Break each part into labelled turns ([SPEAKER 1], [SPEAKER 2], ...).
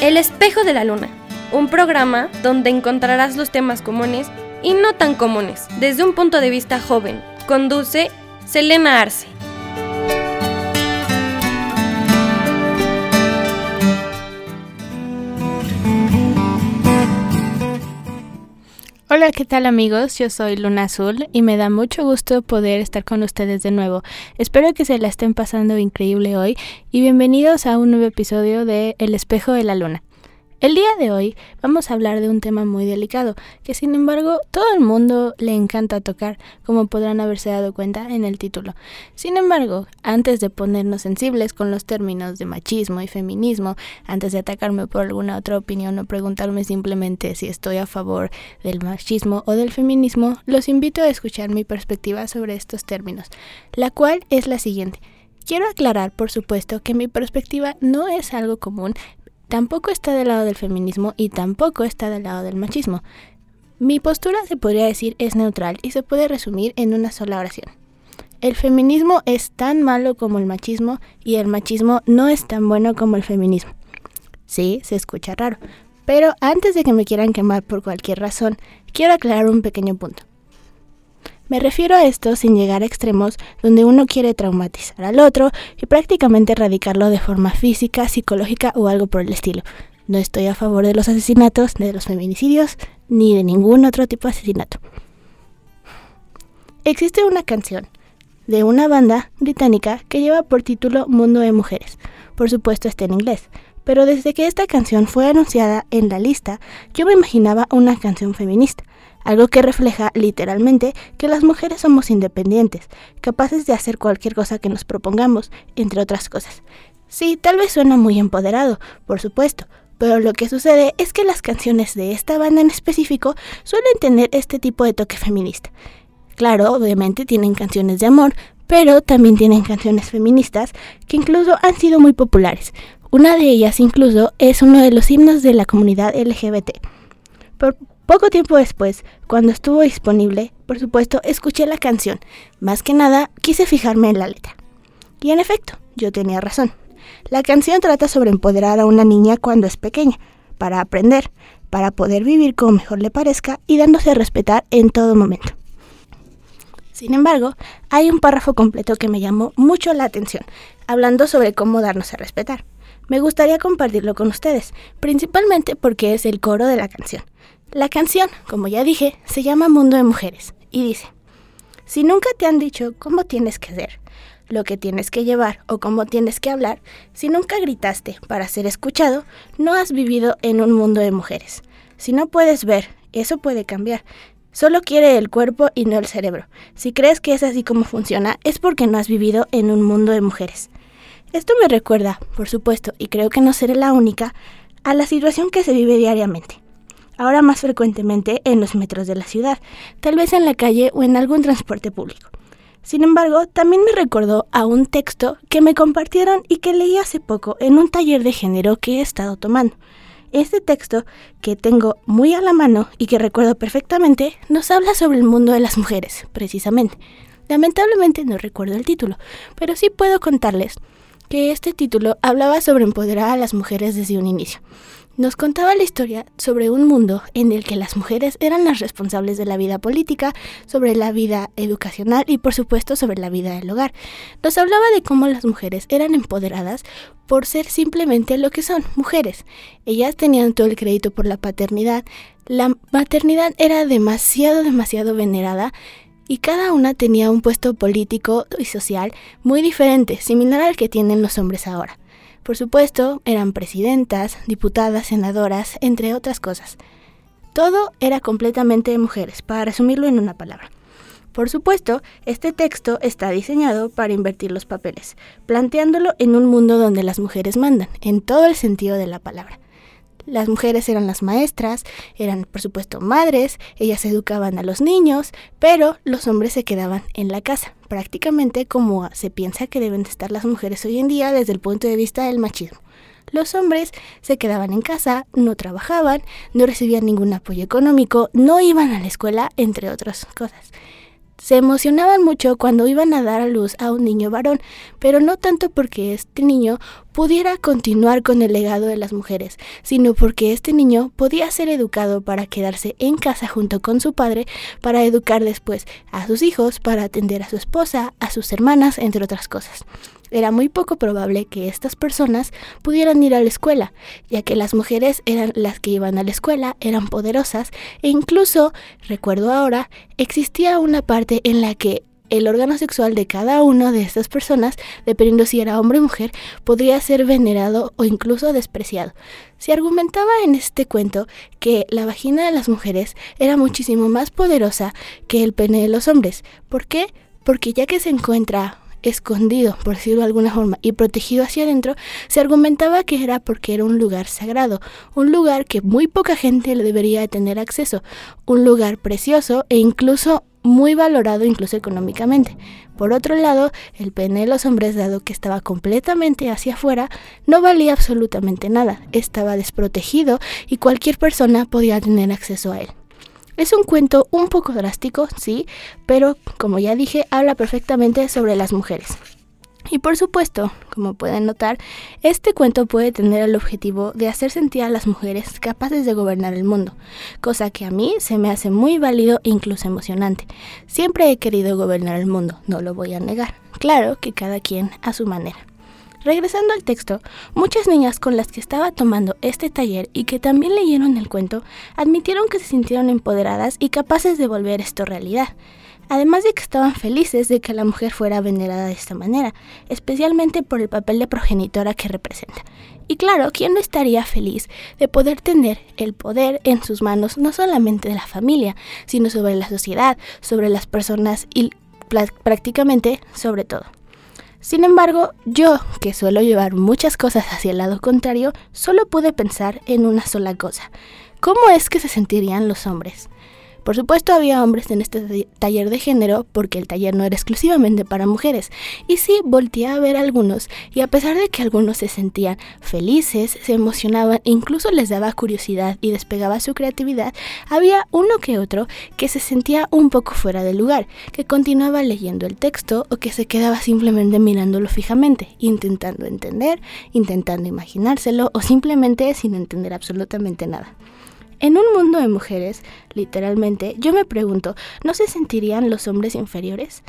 [SPEAKER 1] El espejo de la luna, un programa donde encontrarás los temas comunes y no tan comunes desde un punto de vista joven. Conduce Selena Arce.
[SPEAKER 2] Hola, ¿qué tal amigos? Yo soy Luna Azul y me da mucho gusto poder estar con ustedes de nuevo. Espero que se la estén pasando increíble hoy y bienvenidos a un nuevo episodio de El espejo de la luna. El día de hoy vamos a hablar de un tema muy delicado, que sin embargo todo el mundo le encanta tocar, como podrán haberse dado cuenta en el título. Sin embargo, antes de ponernos sensibles con los términos de machismo y feminismo, antes de atacarme por alguna otra opinión o preguntarme simplemente si estoy a favor del machismo o del feminismo, los invito a escuchar mi perspectiva sobre estos términos, la cual es la siguiente. Quiero aclarar, por supuesto, que mi perspectiva no es algo común tampoco está del lado del feminismo y tampoco está del lado del machismo. Mi postura se podría decir es neutral y se puede resumir en una sola oración. El feminismo es tan malo como el machismo y el machismo no es tan bueno como el feminismo. Sí, se escucha raro, pero antes de que me quieran quemar por cualquier razón, quiero aclarar un pequeño punto. Me refiero a esto sin llegar a extremos donde uno quiere traumatizar al otro y prácticamente erradicarlo de forma física, psicológica o algo por el estilo. No estoy a favor de los asesinatos, de los feminicidios, ni de ningún otro tipo de asesinato. Existe una canción de una banda británica que lleva por título Mundo de Mujeres. Por supuesto está en inglés, pero desde que esta canción fue anunciada en la lista, yo me imaginaba una canción feminista algo que refleja literalmente que las mujeres somos independientes, capaces de hacer cualquier cosa que nos propongamos, entre otras cosas. Sí, tal vez suena muy empoderado, por supuesto, pero lo que sucede es que las canciones de esta banda en específico suelen tener este tipo de toque feminista. Claro, obviamente tienen canciones de amor, pero también tienen canciones feministas que incluso han sido muy populares. Una de ellas incluso es uno de los himnos de la comunidad LGBT. Por, poco tiempo después, cuando estuvo disponible, por supuesto, escuché la canción. Más que nada, quise fijarme en la letra. Y en efecto, yo tenía razón. La canción trata sobre empoderar a una niña cuando es pequeña, para aprender, para poder vivir como mejor le parezca y dándose a respetar en todo momento. Sin embargo, hay un párrafo completo que me llamó mucho la atención, hablando sobre cómo darnos a respetar. Me gustaría compartirlo con ustedes, principalmente porque es el coro de la canción. La canción, como ya dije, se llama Mundo de Mujeres y dice, si nunca te han dicho cómo tienes que ser, lo que tienes que llevar o cómo tienes que hablar, si nunca gritaste para ser escuchado, no has vivido en un mundo de mujeres. Si no puedes ver, eso puede cambiar. Solo quiere el cuerpo y no el cerebro. Si crees que es así como funciona, es porque no has vivido en un mundo de mujeres. Esto me recuerda, por supuesto, y creo que no seré la única, a la situación que se vive diariamente ahora más frecuentemente en los metros de la ciudad, tal vez en la calle o en algún transporte público. Sin embargo, también me recordó a un texto que me compartieron y que leí hace poco en un taller de género que he estado tomando. Este texto, que tengo muy a la mano y que recuerdo perfectamente, nos habla sobre el mundo de las mujeres, precisamente. Lamentablemente no recuerdo el título, pero sí puedo contarles que este título hablaba sobre empoderar a las mujeres desde un inicio. Nos contaba la historia sobre un mundo en el que las mujeres eran las responsables de la vida política, sobre la vida educacional y por supuesto sobre la vida del hogar. Nos hablaba de cómo las mujeres eran empoderadas por ser simplemente lo que son, mujeres. Ellas tenían todo el crédito por la paternidad. La maternidad era demasiado, demasiado venerada y cada una tenía un puesto político y social muy diferente, similar al que tienen los hombres ahora. Por supuesto, eran presidentas, diputadas, senadoras, entre otras cosas. Todo era completamente de mujeres, para resumirlo en una palabra. Por supuesto, este texto está diseñado para invertir los papeles, planteándolo en un mundo donde las mujeres mandan, en todo el sentido de la palabra. Las mujeres eran las maestras, eran por supuesto madres, ellas educaban a los niños, pero los hombres se quedaban en la casa, prácticamente como se piensa que deben de estar las mujeres hoy en día desde el punto de vista del machismo. Los hombres se quedaban en casa, no trabajaban, no recibían ningún apoyo económico, no iban a la escuela, entre otras cosas. Se emocionaban mucho cuando iban a dar a luz a un niño varón, pero no tanto porque este niño pudiera continuar con el legado de las mujeres, sino porque este niño podía ser educado para quedarse en casa junto con su padre, para educar después a sus hijos, para atender a su esposa, a sus hermanas, entre otras cosas era muy poco probable que estas personas pudieran ir a la escuela, ya que las mujeres eran las que iban a la escuela, eran poderosas e incluso, recuerdo ahora, existía una parte en la que el órgano sexual de cada una de estas personas, dependiendo si era hombre o mujer, podría ser venerado o incluso despreciado. Se argumentaba en este cuento que la vagina de las mujeres era muchísimo más poderosa que el pene de los hombres. ¿Por qué? Porque ya que se encuentra escondido, por decirlo de alguna forma, y protegido hacia adentro, se argumentaba que era porque era un lugar sagrado, un lugar que muy poca gente le debería de tener acceso, un lugar precioso e incluso muy valorado incluso económicamente. Por otro lado, el pene de los hombres, dado que estaba completamente hacia afuera, no valía absolutamente nada, estaba desprotegido y cualquier persona podía tener acceso a él. Es un cuento un poco drástico, sí, pero como ya dije, habla perfectamente sobre las mujeres. Y por supuesto, como pueden notar, este cuento puede tener el objetivo de hacer sentir a las mujeres capaces de gobernar el mundo, cosa que a mí se me hace muy válido e incluso emocionante. Siempre he querido gobernar el mundo, no lo voy a negar. Claro que cada quien a su manera. Regresando al texto, muchas niñas con las que estaba tomando este taller y que también leyeron el cuento admitieron que se sintieron empoderadas y capaces de volver esto realidad. Además de que estaban felices de que la mujer fuera venerada de esta manera, especialmente por el papel de progenitora que representa. Y claro, ¿quién no estaría feliz de poder tener el poder en sus manos no solamente de la familia, sino sobre la sociedad, sobre las personas y prácticamente sobre todo? Sin embargo, yo, que suelo llevar muchas cosas hacia el lado contrario, solo pude pensar en una sola cosa. ¿Cómo es que se sentirían los hombres? Por supuesto había hombres en este taller de género porque el taller no era exclusivamente para mujeres. Y sí, volteé a ver algunos y a pesar de que algunos se sentían felices, se emocionaban e incluso les daba curiosidad y despegaba su creatividad, había uno que otro que se sentía un poco fuera de lugar, que continuaba leyendo el texto o que se quedaba simplemente mirándolo fijamente, intentando entender, intentando imaginárselo o simplemente sin entender absolutamente nada. En un mundo de mujeres, literalmente, yo me pregunto, ¿no se sentirían los hombres inferiores?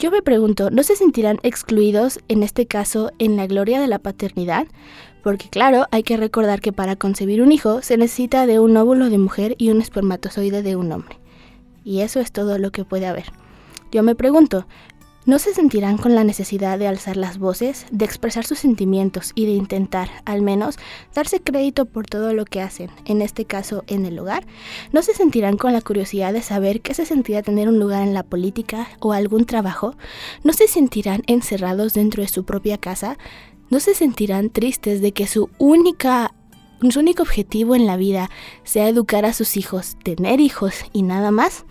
[SPEAKER 2] Yo me pregunto, ¿no se sentirán excluidos, en este caso, en la gloria de la paternidad? Porque claro, hay que recordar que para concebir un hijo se necesita de un óvulo de mujer y un espermatozoide de un hombre. Y eso es todo lo que puede haber. Yo me pregunto, ¿No se sentirán con la necesidad de alzar las voces, de expresar sus sentimientos y de intentar, al menos, darse crédito por todo lo que hacen, en este caso en el hogar? ¿No se sentirán con la curiosidad de saber qué se sentirá tener un lugar en la política o algún trabajo? ¿No se sentirán encerrados dentro de su propia casa? ¿No se sentirán tristes de que su única su único objetivo en la vida sea educar a sus hijos, tener hijos y nada más?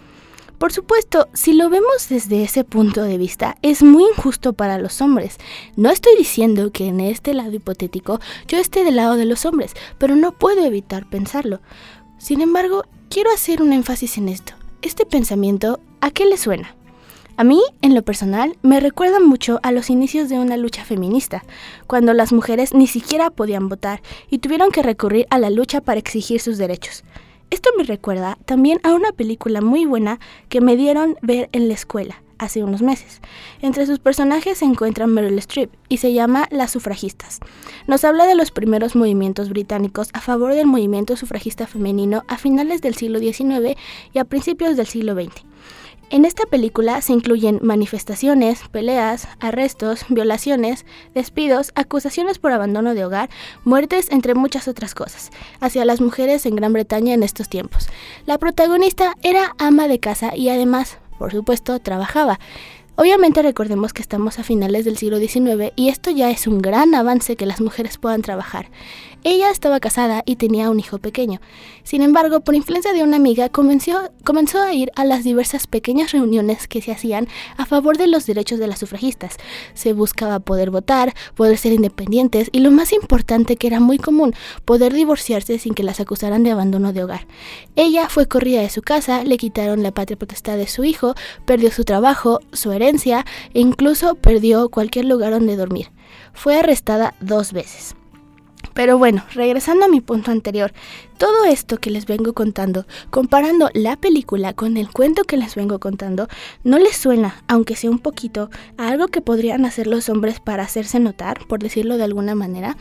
[SPEAKER 2] Por supuesto, si lo vemos desde ese punto de vista, es muy injusto para los hombres. No estoy diciendo que en este lado hipotético yo esté del lado de los hombres, pero no puedo evitar pensarlo. Sin embargo, quiero hacer un énfasis en esto. Este pensamiento, ¿a qué le suena? A mí, en lo personal, me recuerda mucho a los inicios de una lucha feminista, cuando las mujeres ni siquiera podían votar y tuvieron que recurrir a la lucha para exigir sus derechos. Esto me recuerda también a una película muy buena que me dieron ver en la escuela hace unos meses. Entre sus personajes se encuentra Meryl Streep y se llama Las sufragistas. Nos habla de los primeros movimientos británicos a favor del movimiento sufragista femenino a finales del siglo XIX y a principios del siglo XX. En esta película se incluyen manifestaciones, peleas, arrestos, violaciones, despidos, acusaciones por abandono de hogar, muertes, entre muchas otras cosas, hacia las mujeres en Gran Bretaña en estos tiempos. La protagonista era ama de casa y además, por supuesto, trabajaba. Obviamente recordemos que estamos a finales del siglo XIX y esto ya es un gran avance que las mujeres puedan trabajar. Ella estaba casada y tenía un hijo pequeño. Sin embargo, por influencia de una amiga, comenzó, comenzó a ir a las diversas pequeñas reuniones que se hacían a favor de los derechos de las sufragistas. Se buscaba poder votar, poder ser independientes y lo más importante que era muy común, poder divorciarse sin que las acusaran de abandono de hogar. Ella fue corrida de su casa, le quitaron la patria potestad de su hijo, perdió su trabajo, su herencia e incluso perdió cualquier lugar donde dormir. Fue arrestada dos veces. Pero bueno, regresando a mi punto anterior, todo esto que les vengo contando, comparando la película con el cuento que les vengo contando, ¿no les suena, aunque sea un poquito, a algo que podrían hacer los hombres para hacerse notar, por decirlo de alguna manera?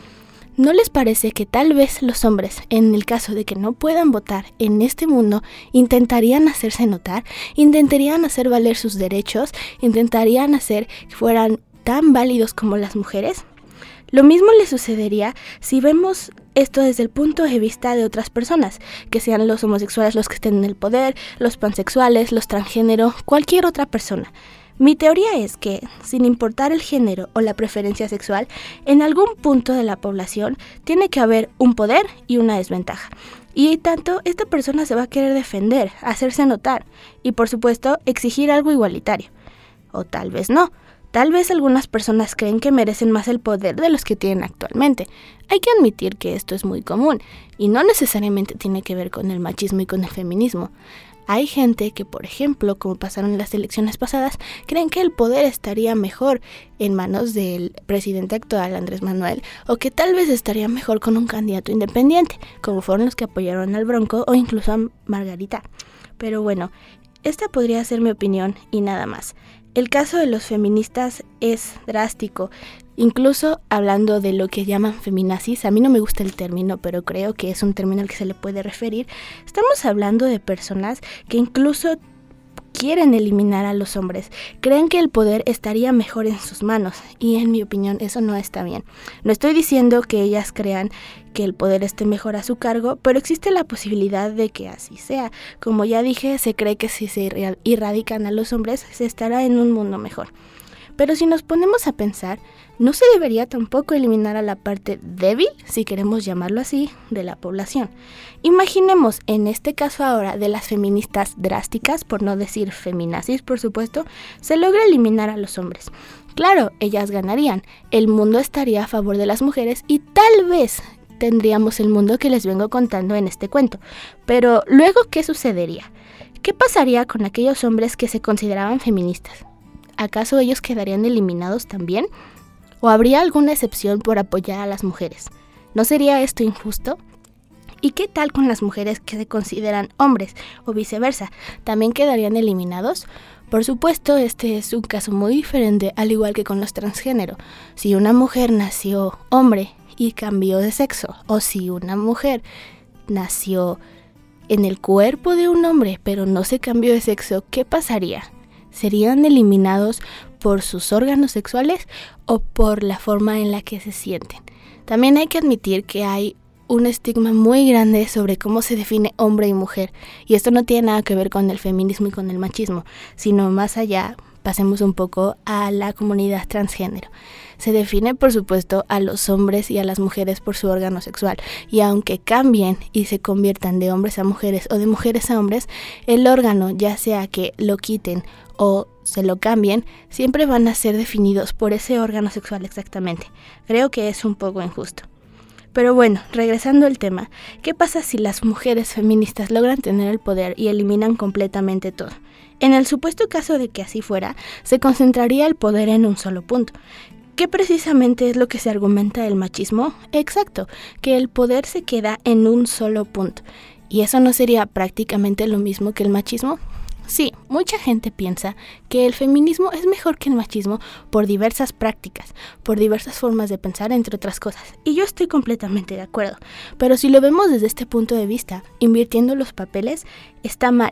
[SPEAKER 2] ¿No les parece que tal vez los hombres, en el caso de que no puedan votar en este mundo, intentarían hacerse notar, intentarían hacer valer sus derechos, intentarían hacer que fueran tan válidos como las mujeres? Lo mismo le sucedería si vemos esto desde el punto de vista de otras personas, que sean los homosexuales los que estén en el poder, los pansexuales, los transgénero, cualquier otra persona. Mi teoría es que, sin importar el género o la preferencia sexual, en algún punto de la población tiene que haber un poder y una desventaja. Y tanto, esta persona se va a querer defender, hacerse notar y, por supuesto, exigir algo igualitario. O tal vez no. Tal vez algunas personas creen que merecen más el poder de los que tienen actualmente. Hay que admitir que esto es muy común y no necesariamente tiene que ver con el machismo y con el feminismo. Hay gente que, por ejemplo, como pasaron las elecciones pasadas, creen que el poder estaría mejor en manos del presidente actual, Andrés Manuel, o que tal vez estaría mejor con un candidato independiente, como fueron los que apoyaron al Bronco o incluso a Margarita. Pero bueno, esta podría ser mi opinión y nada más. El caso de los feministas es drástico. Incluso hablando de lo que llaman feminazis, a mí no me gusta el término, pero creo que es un término al que se le puede referir. Estamos hablando de personas que incluso quieren eliminar a los hombres, creen que el poder estaría mejor en sus manos y en mi opinión eso no está bien. No estoy diciendo que ellas crean que el poder esté mejor a su cargo, pero existe la posibilidad de que así sea. Como ya dije, se cree que si se irradican a los hombres se estará en un mundo mejor. Pero si nos ponemos a pensar, no se debería tampoco eliminar a la parte débil, si queremos llamarlo así, de la población. Imaginemos en este caso ahora de las feministas drásticas, por no decir feminazis por supuesto, se logra eliminar a los hombres. Claro, ellas ganarían, el mundo estaría a favor de las mujeres y tal vez tendríamos el mundo que les vengo contando en este cuento. Pero luego, ¿qué sucedería? ¿Qué pasaría con aquellos hombres que se consideraban feministas? ¿Acaso ellos quedarían eliminados también? ¿O habría alguna excepción por apoyar a las mujeres? ¿No sería esto injusto? ¿Y qué tal con las mujeres que se consideran hombres o viceversa? ¿También quedarían eliminados? Por supuesto, este es un caso muy diferente, al igual que con los transgénero. Si una mujer nació hombre y cambió de sexo, o si una mujer nació en el cuerpo de un hombre pero no se cambió de sexo, ¿qué pasaría? Serían eliminados por sus órganos sexuales o por la forma en la que se sienten. También hay que admitir que hay un estigma muy grande sobre cómo se define hombre y mujer, y esto no tiene nada que ver con el feminismo y con el machismo, sino más allá, pasemos un poco a la comunidad transgénero. Se define, por supuesto, a los hombres y a las mujeres por su órgano sexual, y aunque cambien y se conviertan de hombres a mujeres o de mujeres a hombres, el órgano, ya sea que lo quiten o se lo cambien, siempre van a ser definidos por ese órgano sexual exactamente. Creo que es un poco injusto. Pero bueno, regresando al tema, ¿qué pasa si las mujeres feministas logran tener el poder y eliminan completamente todo? En el supuesto caso de que así fuera, se concentraría el poder en un solo punto. ¿Qué precisamente es lo que se argumenta del machismo? Exacto, que el poder se queda en un solo punto. ¿Y eso no sería prácticamente lo mismo que el machismo? Sí, mucha gente piensa que el feminismo es mejor que el machismo por diversas prácticas, por diversas formas de pensar, entre otras cosas. Y yo estoy completamente de acuerdo. Pero si lo vemos desde este punto de vista, invirtiendo los papeles, está mal.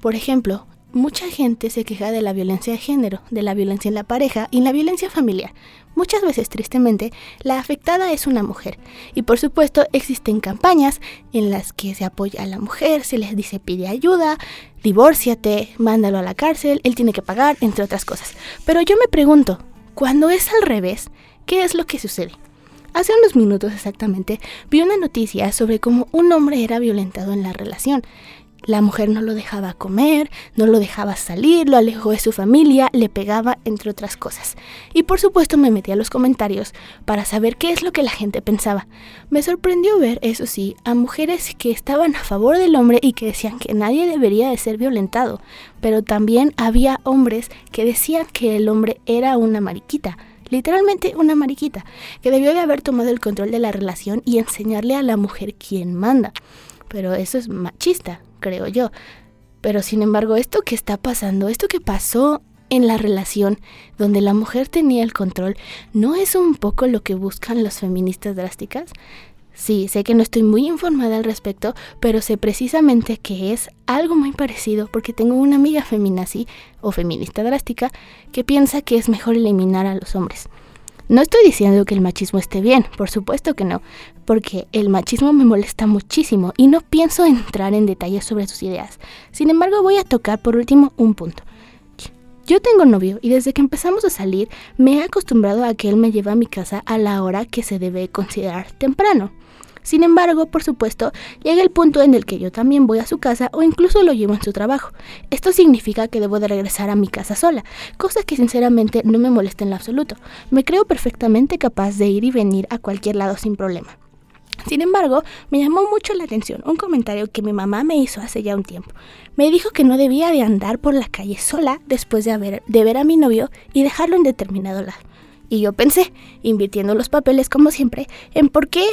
[SPEAKER 2] Por ejemplo, mucha gente se queja de la violencia de género, de la violencia en la pareja y la violencia familiar. Muchas veces, tristemente, la afectada es una mujer. Y por supuesto, existen campañas en las que se apoya a la mujer, se les dice pide ayuda, divórciate, mándalo a la cárcel, él tiene que pagar, entre otras cosas. Pero yo me pregunto, cuando es al revés, ¿qué es lo que sucede? Hace unos minutos exactamente vi una noticia sobre cómo un hombre era violentado en la relación. La mujer no lo dejaba comer, no lo dejaba salir, lo alejó de su familia, le pegaba, entre otras cosas. Y por supuesto me metí a los comentarios para saber qué es lo que la gente pensaba. Me sorprendió ver, eso sí, a mujeres que estaban a favor del hombre y que decían que nadie debería de ser violentado, pero también había hombres que decían que el hombre era una mariquita literalmente una mariquita, que debió de haber tomado el control de la relación y enseñarle a la mujer quién manda. Pero eso es machista, creo yo. Pero sin embargo, esto que está pasando, esto que pasó en la relación donde la mujer tenía el control, ¿no es un poco lo que buscan las feministas drásticas? Sí, sé que no estoy muy informada al respecto, pero sé precisamente que es algo muy parecido porque tengo una amiga feminazi o feminista drástica que piensa que es mejor eliminar a los hombres. No estoy diciendo que el machismo esté bien, por supuesto que no, porque el machismo me molesta muchísimo y no pienso entrar en detalles sobre sus ideas. Sin embargo, voy a tocar por último un punto. Yo tengo novio y desde que empezamos a salir me he acostumbrado a que él me lleva a mi casa a la hora que se debe considerar temprano. Sin embargo, por supuesto, llega el punto en el que yo también voy a su casa o incluso lo llevo en su trabajo. Esto significa que debo de regresar a mi casa sola, cosa que sinceramente no me molesta en absoluto. Me creo perfectamente capaz de ir y venir a cualquier lado sin problema. Sin embargo, me llamó mucho la atención un comentario que mi mamá me hizo hace ya un tiempo. Me dijo que no debía de andar por la calle sola después de, haber, de ver a mi novio y dejarlo en determinado lado. Y yo pensé, invirtiendo los papeles como siempre, en por qué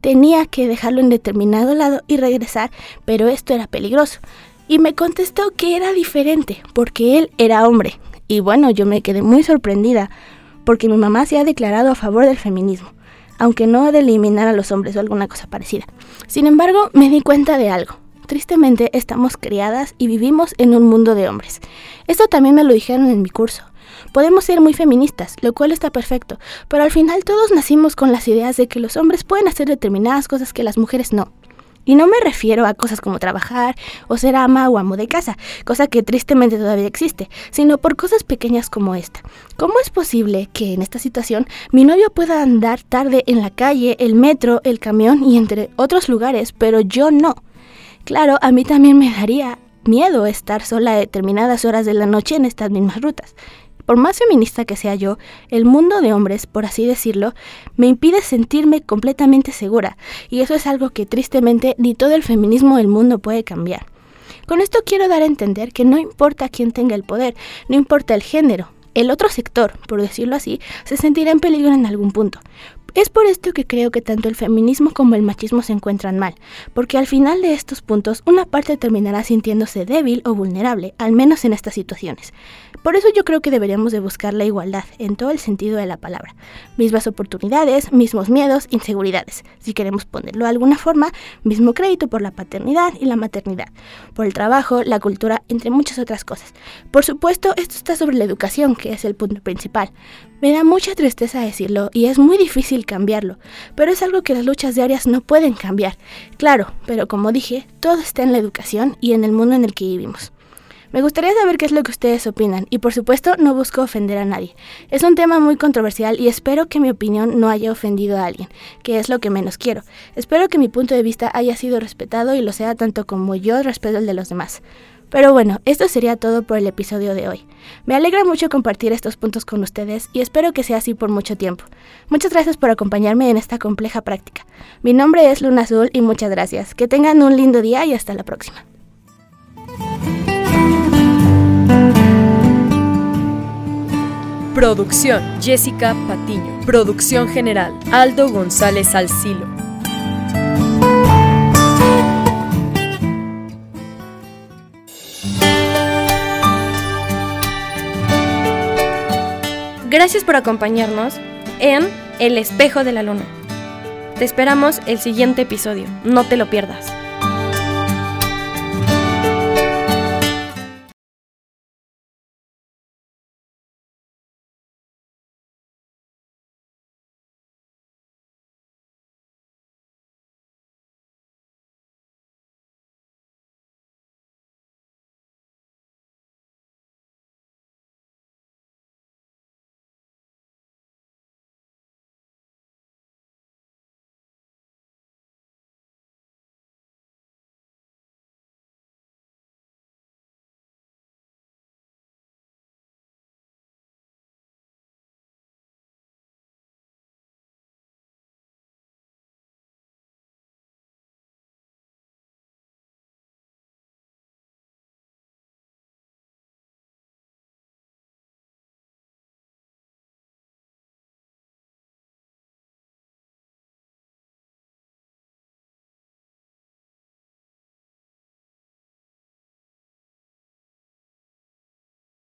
[SPEAKER 2] tenía que dejarlo en determinado lado y regresar, pero esto era peligroso. Y me contestó que era diferente, porque él era hombre. Y bueno, yo me quedé muy sorprendida, porque mi mamá se ha declarado a favor del feminismo, aunque no de eliminar a los hombres o alguna cosa parecida. Sin embargo, me di cuenta de algo. Tristemente estamos criadas y vivimos en un mundo de hombres. Esto también me lo dijeron en mi curso. Podemos ser muy feministas, lo cual está perfecto, pero al final todos nacimos con las ideas de que los hombres pueden hacer determinadas cosas que las mujeres no. Y no me refiero a cosas como trabajar o ser ama o amo de casa, cosa que tristemente todavía existe, sino por cosas pequeñas como esta. ¿Cómo es posible que en esta situación mi novio pueda andar tarde en la calle, el metro, el camión y entre otros lugares, pero yo no? Claro, a mí también me daría miedo estar sola a determinadas horas de la noche en estas mismas rutas. Por más feminista que sea yo, el mundo de hombres, por así decirlo, me impide sentirme completamente segura, y eso es algo que tristemente ni todo el feminismo del mundo puede cambiar. Con esto quiero dar a entender que no importa quién tenga el poder, no importa el género, el otro sector, por decirlo así, se sentirá en peligro en algún punto. Es por esto que creo que tanto el feminismo como el machismo se encuentran mal, porque al final de estos puntos una parte terminará sintiéndose débil o vulnerable, al menos en estas situaciones. Por eso yo creo que deberíamos de buscar la igualdad en todo el sentido de la palabra. Mismas oportunidades, mismos miedos, inseguridades. Si queremos ponerlo de alguna forma, mismo crédito por la paternidad y la maternidad, por el trabajo, la cultura, entre muchas otras cosas. Por supuesto, esto está sobre la educación, que es el punto principal. Me da mucha tristeza decirlo y es muy difícil cambiarlo, pero es algo que las luchas diarias no pueden cambiar. Claro, pero como dije, todo está en la educación y en el mundo en el que vivimos. Me gustaría saber qué es lo que ustedes opinan y por supuesto no busco ofender a nadie. Es un tema muy controversial y espero que mi opinión no haya ofendido a alguien, que es lo que menos quiero. Espero que mi punto de vista haya sido respetado y lo sea tanto como yo respeto el de los demás. Pero bueno, esto sería todo por el episodio de hoy. Me alegra mucho compartir estos puntos con ustedes y espero que sea así por mucho tiempo. Muchas gracias por acompañarme en esta compleja práctica. Mi nombre es Luna Azul y muchas gracias. Que tengan un lindo día y hasta la próxima.
[SPEAKER 3] Producción Jessica Patiño. Producción general Aldo González Alcilo.
[SPEAKER 1] Gracias por acompañarnos en El espejo de la luna. Te esperamos el siguiente episodio, no te lo pierdas.